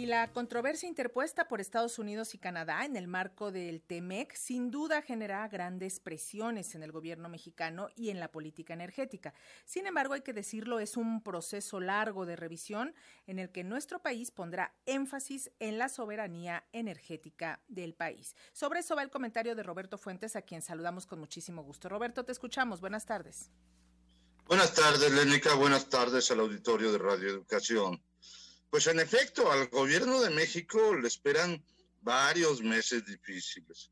Y la controversia interpuesta por Estados Unidos y Canadá en el marco del TEMEC sin duda genera grandes presiones en el gobierno mexicano y en la política energética. Sin embargo, hay que decirlo, es un proceso largo de revisión en el que nuestro país pondrá énfasis en la soberanía energética del país. Sobre eso va el comentario de Roberto Fuentes, a quien saludamos con muchísimo gusto. Roberto, te escuchamos. Buenas tardes. Buenas tardes, Lénica. Buenas tardes al auditorio de Radio Educación. Pues en efecto, al gobierno de México le esperan varios meses difíciles.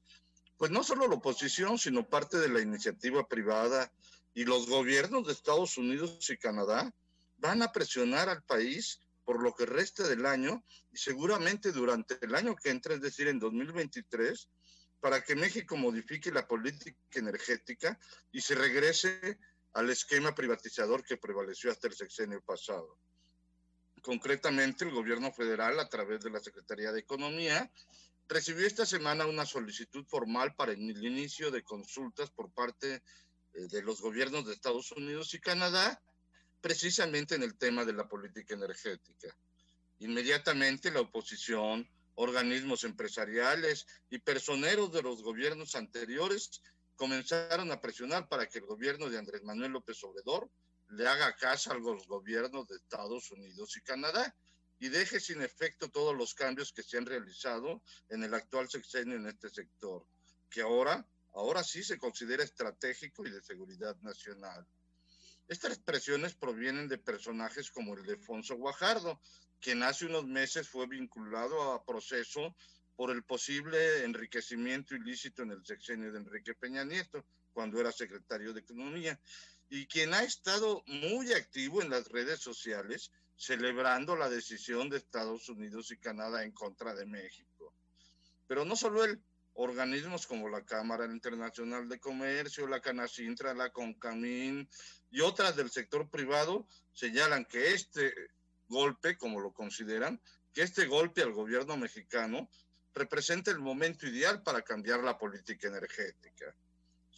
Pues no solo la oposición, sino parte de la iniciativa privada y los gobiernos de Estados Unidos y Canadá van a presionar al país por lo que resta del año y seguramente durante el año que entra, es decir, en 2023, para que México modifique la política energética y se regrese al esquema privatizador que prevaleció hasta el sexenio pasado. Concretamente, el gobierno federal, a través de la Secretaría de Economía, recibió esta semana una solicitud formal para el inicio de consultas por parte eh, de los gobiernos de Estados Unidos y Canadá, precisamente en el tema de la política energética. Inmediatamente la oposición, organismos empresariales y personeros de los gobiernos anteriores comenzaron a presionar para que el gobierno de Andrés Manuel López Obrador le haga caso a los gobiernos de Estados Unidos y Canadá y deje sin efecto todos los cambios que se han realizado en el actual sexenio en este sector, que ahora, ahora sí se considera estratégico y de seguridad nacional. Estas presiones provienen de personajes como el de Guajardo, quien hace unos meses fue vinculado a proceso por el posible enriquecimiento ilícito en el sexenio de Enrique Peña Nieto, cuando era secretario de Economía, y quien ha estado muy activo en las redes sociales celebrando la decisión de Estados Unidos y Canadá en contra de México. Pero no solo él, organismos como la Cámara Internacional de Comercio, la Canacintra, la Concamín y otras del sector privado señalan que este golpe, como lo consideran, que este golpe al gobierno mexicano representa el momento ideal para cambiar la política energética.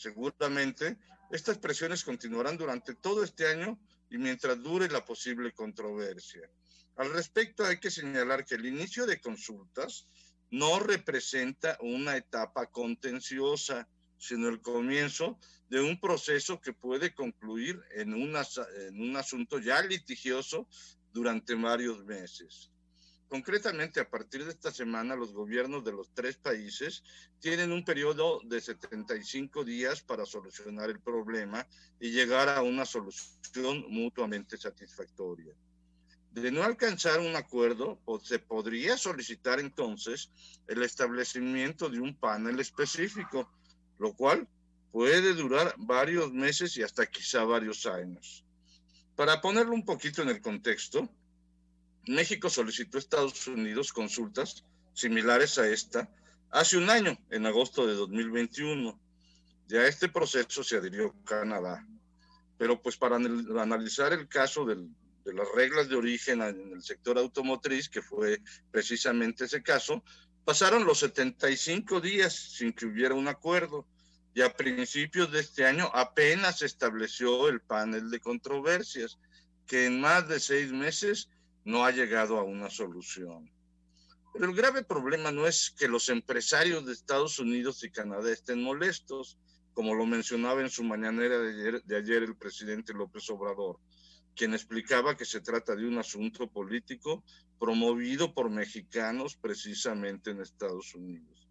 Seguramente estas presiones continuarán durante todo este año y mientras dure la posible controversia. Al respecto, hay que señalar que el inicio de consultas no representa una etapa contenciosa, sino el comienzo de un proceso que puede concluir en, un asunto ya litigioso durante varios meses. Concretamente, a partir de esta semana, los gobiernos de los tres países tienen un periodo de 75 días para solucionar el problema y llegar a una solución mutuamente satisfactoria. De no alcanzar un acuerdo, se podría solicitar entonces el establecimiento de un panel específico, lo cual puede durar varios meses y hasta quizá varios años. Para ponerlo un poquito en el contexto, México solicitó a Estados Unidos consultas similares a esta hace un año, en agosto de 2021. Ya este proceso se adhirió Canadá. Pero pues para analizar el caso de las reglas de origen en el sector automotriz, que fue precisamente ese caso, pasaron los 75 días sin que hubiera un acuerdo y a principios de este año apenas se estableció el panel de controversias, que en más de seis meses no ha llegado a una solución. Pero el grave problema no es que los empresarios de Estados Unidos y Canadá estén molestos, como lo mencionaba en su mañanera de ayer, el presidente López Obrador, quien explicaba que se trata de un asunto político promovido por mexicanos precisamente en Estados Unidos.